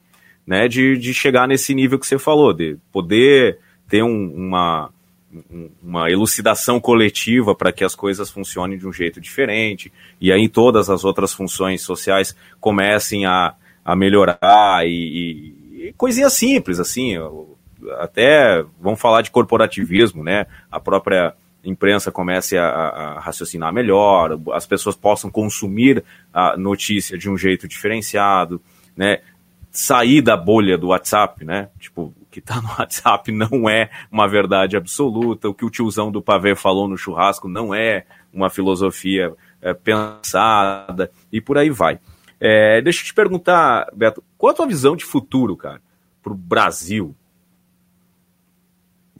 né, de, de chegar nesse nível que você falou, de poder ter um, uma, uma elucidação coletiva para que as coisas funcionem de um jeito diferente, e aí todas as outras funções sociais comecem a, a melhorar e, e, e coisinhas simples, assim, até vamos falar de corporativismo, né? A própria imprensa comece a, a, raciocinar melhor, as pessoas possam consumir a notícia de um jeito diferenciado, né? Sair da bolha do WhatsApp, né? Tipo, o que tá no WhatsApp não é uma verdade absoluta, o que o tiozão do pavê falou no churrasco não é uma filosofia é, pensada, e por aí vai. É, deixa eu te perguntar, Beto, qual a tua visão de futuro, cara, pro Brasil?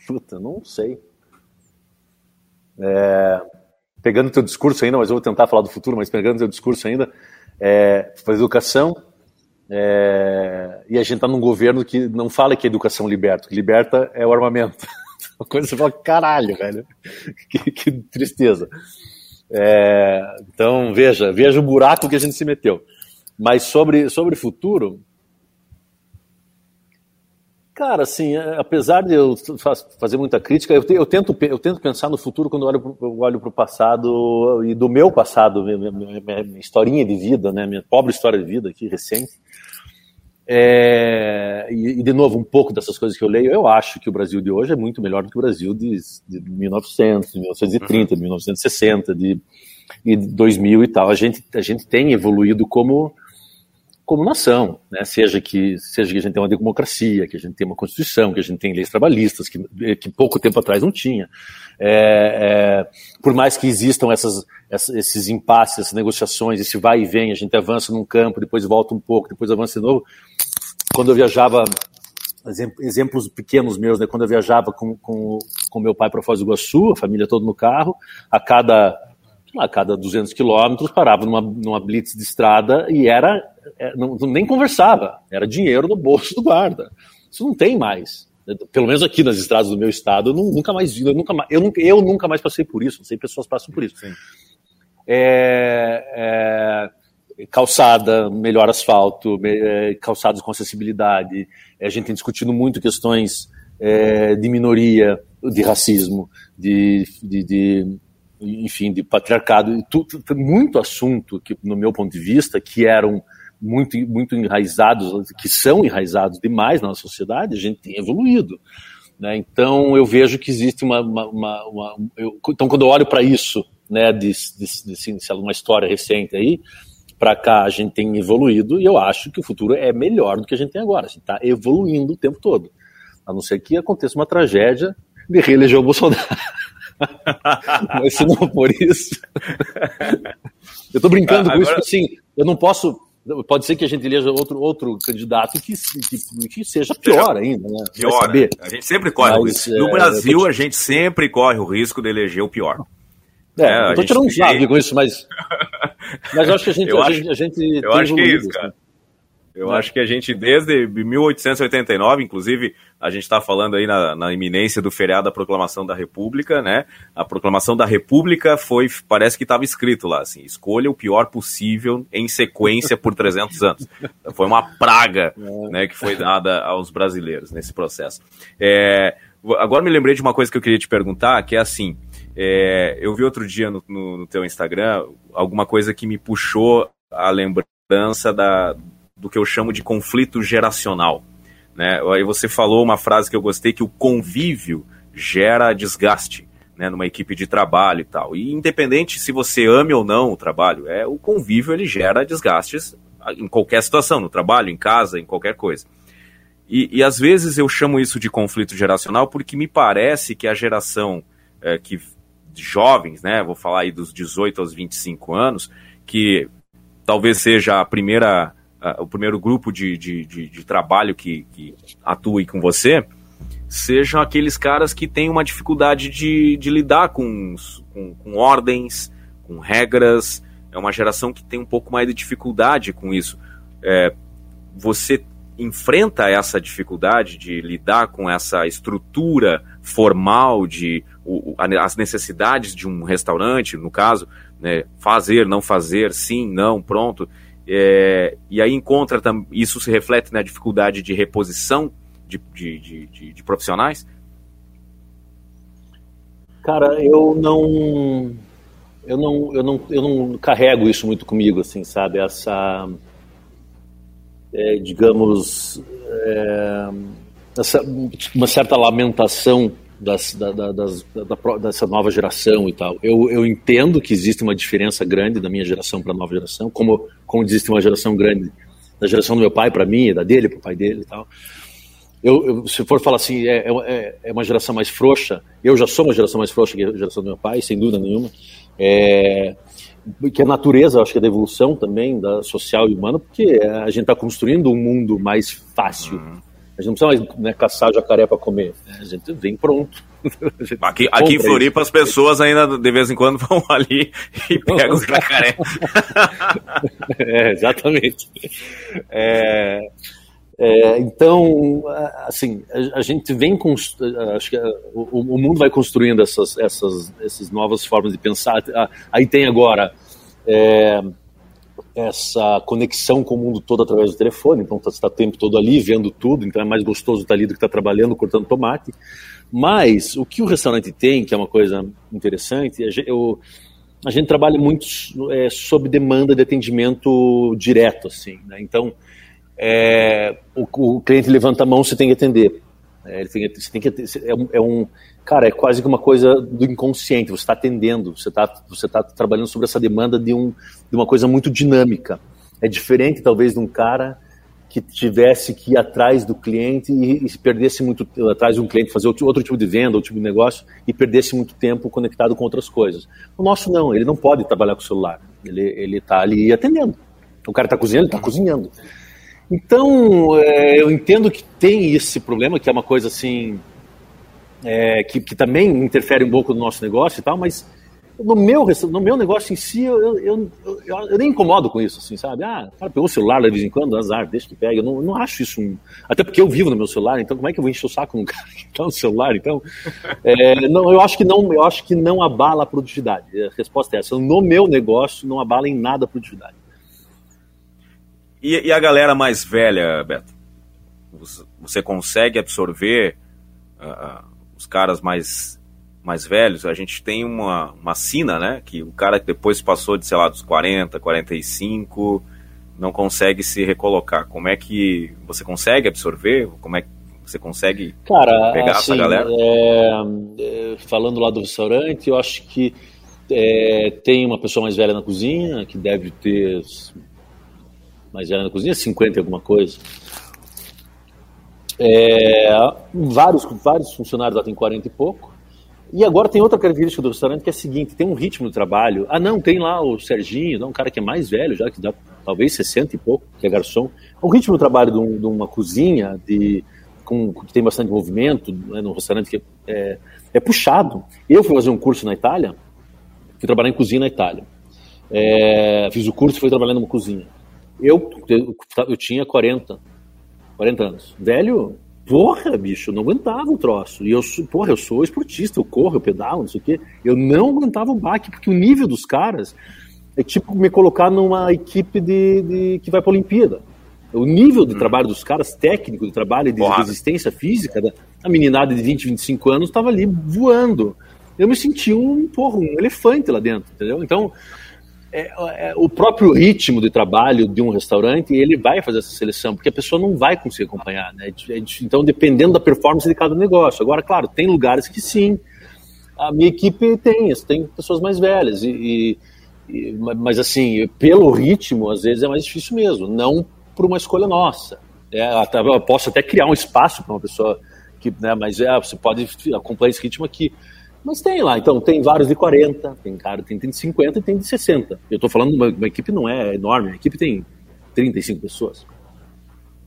Puta, não sei. É, pegando teu discurso ainda, mas eu vou tentar falar do futuro, mas pegando teu discurso ainda, é, fazer educação, é, e a gente está num governo que não fala que a educação liberta, o que liberta é o armamento. Uma coisa que você fala, caralho, velho, que, que tristeza. É, então, veja, veja o buraco que a gente se meteu. Mas sobre, sobre futuro, Cara, assim, é, apesar de eu fazer muita crítica, eu, eu, tento, eu tento pensar no futuro quando eu olho para o passado e do meu passado, minha, minha, minha, historinha de vida, né, minha pobre história de vida aqui, recente. É, e, e, de novo, um pouco dessas coisas que eu leio, eu acho que o Brasil de hoje é muito melhor do que o Brasil de, de 1900, de 1930, de 1960, de, de 2000 e tal. A gente, a gente tem evoluído como como nação, né? seja que seja que a gente tenha uma democracia, que a gente tenha uma constituição, que a gente tenha leis trabalhistas, que, que pouco tempo atrás não tinha. É, é, por mais que existam essas, esses impasses, essas negociações, esse vai e vem, a gente avança num campo, depois volta um pouco, depois avança de novo. Quando eu viajava, exemplos pequenos meus, né? quando eu viajava com, com, com meu pai para Foz do Iguaçu, a família toda no carro, a cada a cada 200 quilômetros parava numa, numa blitz de estrada e era é, não, nem conversava, era dinheiro no bolso do guarda. Isso não tem mais. Pelo menos aqui nas estradas do meu estado, eu nunca mais vi, eu nunca, eu, nunca, eu nunca mais passei por isso, não sei pessoas passam por isso. É, é, calçada, melhor asfalto, é, calçados com acessibilidade, é, a gente tem discutindo muito questões é, de minoria, de racismo, de, de, de enfim, de patriarcado, e tudo, muito assunto que, no meu ponto de vista, que eram muito, muito enraizados, que são enraizados demais na nossa sociedade, a gente tem evoluído. Né? Então, eu vejo que existe uma. uma, uma, uma eu, então, quando eu olho para isso, né, de, de, de, de, uma história recente aí, para cá a gente tem evoluído e eu acho que o futuro é melhor do que a gente tem agora. A gente está evoluindo o tempo todo. A não ser que aconteça uma tragédia de reeleger o Bolsonaro. Mas se não for isso. eu estou brincando Agora... com isso, assim, eu não posso Pode ser que a gente eleja outro, outro candidato que, que, que seja pior ainda, né? Pior, né? A gente sempre corre Mas, o risco. No é, Brasil, tô... a gente sempre corre o risco de eleger o pior. É, é eu tô tirando um chave com isso, mas. Mas eu acho que a gente. eu a acho, gente, a gente eu acho que é isso, cara. Né? Eu é. acho que a gente, desde 1889, inclusive, a gente está falando aí na, na, iminência do feriado da Proclamação da República, né? A Proclamação da República foi, parece que estava escrito lá, assim, escolha o pior possível em sequência por 300 anos. Foi uma praga, é. né, que foi dada aos brasileiros nesse processo. É, agora me lembrei de uma coisa que eu queria te perguntar, que é assim, é, eu vi outro dia no, no, no teu Instagram alguma coisa que me puxou a lembrança da do que eu chamo de conflito geracional. Né? Aí você falou uma frase que eu gostei, que o convívio gera desgaste né, numa equipe de trabalho e tal. E independente se você ame ou não o trabalho, é o convívio ele gera desgastes em qualquer situação, no trabalho, em casa, em qualquer coisa. E, e, às vezes eu chamo isso de conflito geracional porque me parece que a geração é, que jovens, né, vou falar aí dos 18 aos 25 anos, que talvez seja a primeira, a, o primeiro grupo de, de, de, de trabalho que, que atue com você, sejam aqueles caras que têm uma dificuldade de, de lidar com, com, com ordens, com regras, é uma geração que tem um pouco mais de dificuldade com isso. É, você enfrenta essa dificuldade de lidar com essa estrutura formal de o, as necessidades de um restaurante, no caso, né, fazer, não fazer, sim, não, pronto. É, e aí encontra isso se reflete na dificuldade de reposição de, de, de, de, de profissionais? Cara, eu não eu não, eu não, eu não carrego isso muito comigo, assim, sabe? Essa, é, digamos, é, essa, uma certa lamentação das, da, da, das, da, dessa nova geração e tal. Eu, eu entendo que existe uma diferença grande da minha geração para a nova geração, como, como existe uma geração grande da geração do meu pai para mim, da dele para o pai dele e tal. Eu, eu, se for falar assim, é, é, é, uma geração mais frouxa, eu já sou uma geração mais frouxa que a geração do meu pai, sem dúvida nenhuma é, que a natureza, acho que é da evolução também, da social e humana, porque a gente está construindo um mundo mais fácil. Uhum. A gente não precisa mais né, caçar jacaré para comer. A gente vem pronto. Aqui, aqui em Floripa isso. as pessoas ainda de vez em quando vão ali e pegam o jacaré. é, exatamente. É, é, então, assim, a, a, gente vem acho que o, o, mundo vai construindo essas, essas, essas novas formas de pensar. Aí tem agora é, essa conexão com o mundo todo através do telefone, então você está o tempo todo ali vendo tudo, então é mais gostoso estar ali do que estar tá trabalhando, cortando tomate. Mas o que o restaurante tem, que é uma coisa interessante, eu, a gente trabalha muito é, sob demanda de atendimento direto, assim, né? Então, é, o, o, cliente levanta a mão, você tem que atender. É, ele tem, você tem que é um, é um, cara, é quase que uma coisa do inconsciente. Você está atendendo, você está você tá trabalhando sobre essa demanda de, um, de uma coisa muito dinâmica. É diferente, talvez, de um cara que tivesse que ir atrás do cliente e, e perdesse muito atrás de um cliente fazer outro, outro tipo de venda, outro tipo de negócio e perdesse muito tempo conectado com outras coisas. O nosso não, ele não pode trabalhar com o celular. Ele ele está ali atendendo. O cara está cozinhando, ele está cozinhando. Então, é, eu entendo que tem esse problema, que é uma coisa assim, é, que, que, também interfere um pouco no nosso negócio e tal, mas no meu, no meu negócio em si, eu, eu, eu, eu nem incomodo com isso, assim, sabe? Ah, cara, pegou o celular de vez em quando, azar, deixa que pegue. Eu não, não acho isso um... Até porque eu vivo no meu celular, então como é que eu vou encher o saco num cara que tá no celular? Então, é, não, eu acho que não, eu acho que não abala a produtividade. A resposta é essa. No meu negócio, não abala em nada a produtividade. E, e, a galera mais velha, Beto? Você consegue absorver uh, os caras mais, mais velhos? A gente tem uma, uma sina, né? Que o cara que depois passou de, sei lá, dos 40, 45, não consegue se recolocar. Como é que você consegue absorver? Como é que você consegue cara, pegar assim, essa galera? É, é, falando lá do restaurante, eu acho que é, tem uma pessoa mais velha na cozinha, que deve ter mas era na cozinha 50 e alguma coisa. É, vários, vários funcionários lá tem 40 e pouco. E agora tem outra característica do restaurante que é a seguinte: tem um ritmo de trabalho. Ah, não, tem lá o Serginho, um cara que é mais velho já, que dá talvez 60 e pouco, que é garçom. O ritmo de trabalho de, um, de uma cozinha de, com, que tem bastante movimento, né, num restaurante que é, é, puxado. Eu fui fazer um curso na Itália, fui trabalhar em cozinha na Itália. É, fiz o curso e fui trabalhando numa cozinha. Eu, eu, eu tinha 40, 40 anos. Velho, porra, bicho, eu não aguentava o troço. E eu, porra, eu sou esportista, eu corro, eu pedalo, não sei o quê. Eu não aguentava o baque, porque o nível dos caras é tipo me colocar numa equipe de, de que vai para a Olimpíada. O nível de hum. trabalho dos caras, técnico de trabalho, de resistência física, da, a meninada de 20, 25 anos estava ali voando. Eu me senti um, porra, um elefante lá dentro, entendeu? Então, é, é, o próprio ritmo de trabalho de um restaurante, ele vai fazer essa seleção, porque a pessoa não vai conseguir acompanhar. Né? É então, dependendo da performance de cada negócio. Agora, claro, tem lugares que sim, a minha equipe tem, tem pessoas mais velhas, e, e, mas assim, pelo ritmo, às vezes é mais difícil mesmo, não por uma escolha nossa. É, eu posso até criar um espaço para uma pessoa que, né, mas é, você pode acompanhar esse ritmo aqui. Mas tem lá, então tem vários de 40, tem cara, tem, tem de 50 e tem de 60. Eu estou falando uma, uma, equipe não é enorme, a equipe tem 35 pessoas.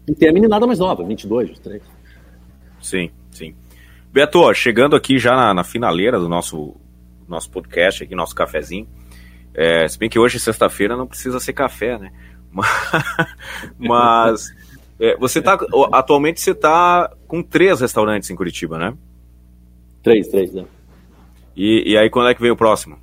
E tem a meninada mais nova, 22, 23. Sim, sim. Beto, chegando aqui já na, na finaleira do nosso, nosso podcast, aqui, nosso cafezinho. É, se bem que hoje, sexta-feira, não precisa ser café, né? Mas é, você tá. Atualmente você está com três restaurantes em Curitiba, né? Três, três, né? E, e aí quando é que vem o próximo?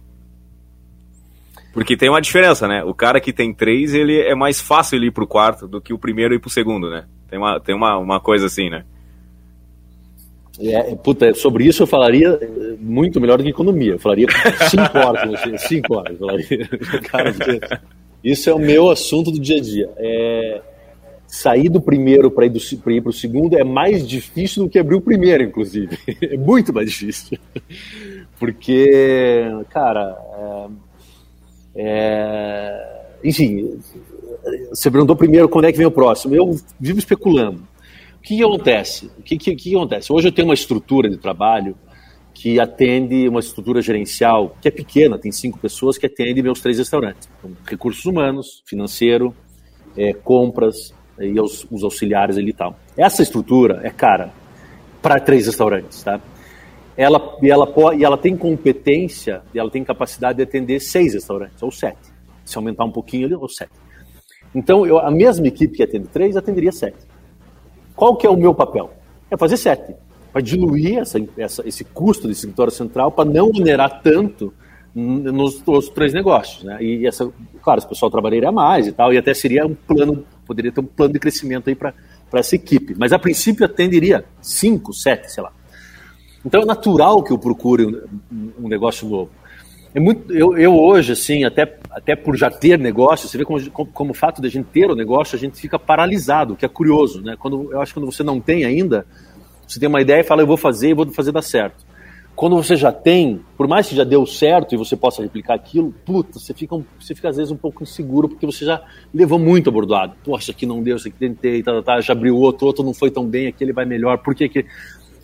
Porque tem uma diferença, né? O cara que tem três, ele é mais fácil ele ir pro quarto do que o primeiro ir pro segundo, né? Tem uma, tem uma, uma coisa assim, né? É, puta, sobre isso eu falaria muito melhor do que economia. Eu falaria cinco horas, cinco horas. Falaria. Cara, isso é o meu assunto do dia a dia. É, sair do primeiro para ir, ir para o segundo é mais difícil do que abrir o primeiro, inclusive. É muito mais difícil. Porque, cara, é, é, enfim, você perguntou primeiro quando é que vem o próximo. Eu vivo especulando. O que, acontece? O que, que, que acontece? Hoje eu tenho uma estrutura de trabalho que atende uma estrutura gerencial que é pequena, tem cinco pessoas que atende meus três restaurantes. Então, recursos humanos, financeiro, é, compras e os, os, auxiliares ali e tal. Essa estrutura é cara para três restaurantes, tá? Ela, e, ela e ela tem competência e ela tem capacidade de atender seis restaurantes, ou sete. Se aumentar um pouquinho ali, ou sete. Então, eu, a mesma equipe que atende três, atenderia sete. Qual que é o meu papel? É fazer sete para diluir essa, essa, esse custo do escritório central para não onerar tanto nos, nos três negócios, né? E essa, claro, o pessoal trabalharia mais e tal, e até seria um plano, poderia ter um plano de crescimento aí para essa equipe. Mas a princípio atenderia cinco, sete, sei lá. Então é natural que eu procure um, um negócio novo. É muito, eu, eu, hoje, assim, até, até por já ter negócio, você vê como, como, como o fato de a gente ter o negócio, a gente fica paralisado, que é curioso, né? Quando, eu acho que quando você não tem ainda, você tem uma ideia e fala, eu vou fazer e vou fazer dar certo. Quando você já tem, por mais que já deu certo e você possa replicar aquilo, puta, você fica, você fica às vezes um pouco inseguro porque você já levou muito abordado. Poxa, aqui não deu, isso aqui tentei, tá, tá, tá, já abriu outro, outro não foi tão bem, aquele vai melhor, por que que...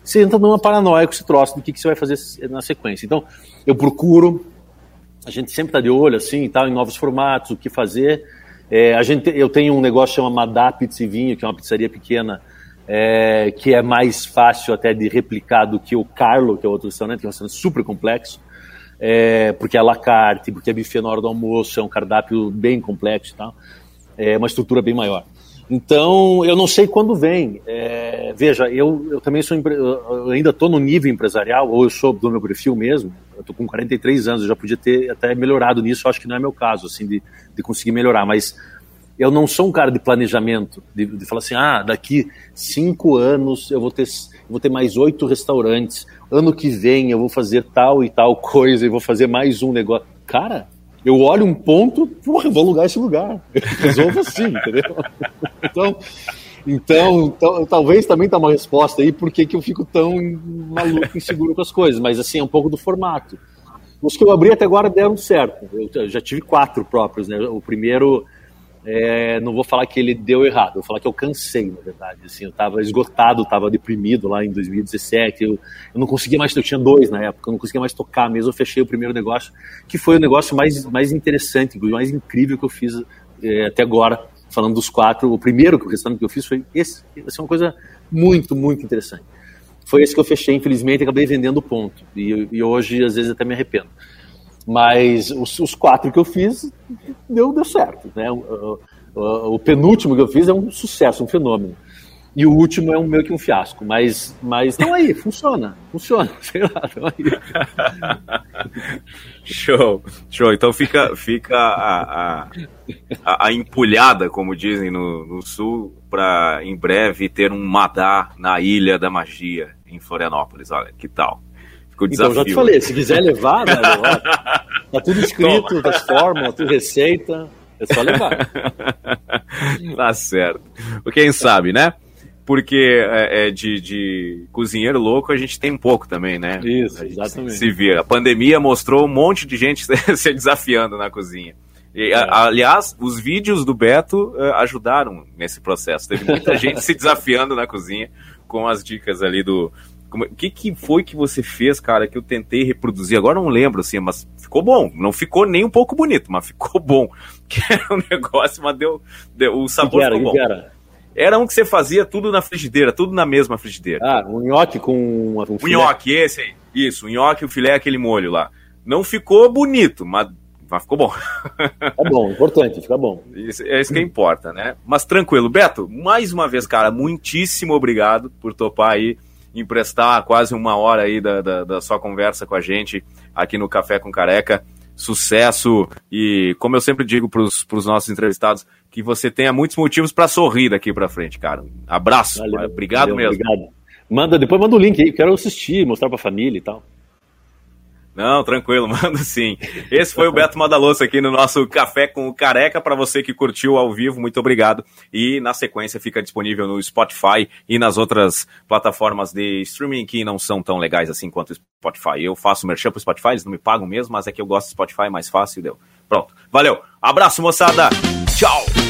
Você entra numa paranoia com esse troço do que, que você vai fazer na sequência. Então, eu procuro, a gente sempre está de olho assim, tal, em novos formatos, o que fazer. É, a gente, eu tenho um negócio chamado Madá Pizza e Vinho, que é uma pizzaria pequena, é, que é mais fácil até de replicar do que o Carlo, que é outro restaurante, que é um restaurante super complexo, é, porque é la carte, porque é buffet na hora do almoço, é um cardápio bem complexo e tal, é uma estrutura bem maior. Então, eu não sei quando vem. É, veja, eu, eu também sou, eu ainda estou no nível empresarial, ou eu sou do meu perfil mesmo, eu estou com 43 anos, eu já podia ter até melhorado nisso, acho que não é meu caso, assim, de, de conseguir melhorar, mas eu não sou um cara de planejamento, de, de falar assim, ah, daqui cinco anos eu vou ter, eu vou ter mais oito restaurantes, ano que vem eu vou fazer tal e tal coisa, e vou fazer mais um negócio. Cara, eu olho um ponto, porra, eu vou alugar esse lugar. Eu resolvo assim, entendeu? Então, então, então, talvez também tá uma resposta aí por que eu fico tão maluco, inseguro com as coisas, mas assim, é um pouco do formato. Os que eu abri até agora deram certo. Eu já tive quatro próprios, né? O primeiro é, não vou falar que ele deu errado, vou falar que eu cansei, na verdade. Assim, eu estava esgotado, estava deprimido lá em 2017. Eu, eu, não conseguia mais, eu tinha dois na época, eu não conseguia mais tocar mesmo. Eu fechei o primeiro negócio, que foi o negócio mais, mais interessante, mais incrível que eu fiz é, até agora, falando dos quatro. O primeiro que o restaurante que eu fiz foi esse. Essa é uma coisa muito, muito interessante. Foi esse que eu fechei, infelizmente, acabei vendendo o ponto. E, e hoje, às vezes, até me arrependo. Mas os, os, quatro que eu fiz deu, deu certo. Né? O, o, o, penúltimo que eu fiz é um sucesso, um fenômeno. E o último é um meio que um fiasco. Mas, não aí, funciona. Funciona, sei lá, aí. Show, show. Então fica, fica a, a, a, a empulhada, como dizem no, no sul, para em breve ter um Madá na Ilha da Magia, em Florianópolis. Olha, que tal? Ficou desafio. Então, já te falei, se quiser levar, ó, tá tudo escrito, das formas, tudo receita, é só levar. tá certo. Quem sabe, né? Porque é, é, de, de, cozinheiro louco a gente tem um pouco também, né? Isso, exatamente. Se vira. A pandemia mostrou um monte de gente se desafiando na cozinha. E, é. Aliás, os vídeos do Beto uh, ajudaram nesse processo. Teve muita gente se desafiando na cozinha com as dicas ali do. O que, que foi que você fez, cara, que eu tentei reproduzir? Agora não lembro, assim, mas ficou bom. Não ficou nem um pouco bonito, mas ficou bom. Que era um negócio, mas deu. deu o sabor que era, ficou bom. Era? era um que você fazia tudo na frigideira, tudo na mesma frigideira. Ah, um nhoque com um, um O nhoque, esse aí. Isso, o nhoque, o filé, aquele molho lá. Não ficou bonito, mas, mas ficou bom. É bom, importante, fica bom. Isso, é isso que importa, né? Mas tranquilo. Beto, mais uma vez, cara, muitíssimo obrigado por topar aí, emprestar quase uma hora aí da, da, da sua conversa com a gente aqui no Café com Careca. Sucesso e, como eu sempre digo para os nossos entrevistados, que você tenha muitos motivos para sorrir daqui para frente, cara. Abraço, valeu, obrigado valeu, mesmo. Obrigado. Manda, depois manda o link aí, quero assistir, mostrar para a família e tal. Não, tranquilo, mando sim. Esse foi o Beto Madaloso aqui no nosso Café com o Careca. Para você que curtiu ao vivo, muito obrigado. E na sequência fica disponível no Spotify e nas outras plataformas de streaming que não são tão legais assim quanto o Spotify. Eu faço merchan pro Spotify, eles não me pagam mesmo, mas é que eu gosto do Spotify, mais fácil, deu. Pronto. Valeu. Abraço, moçada. Tchau.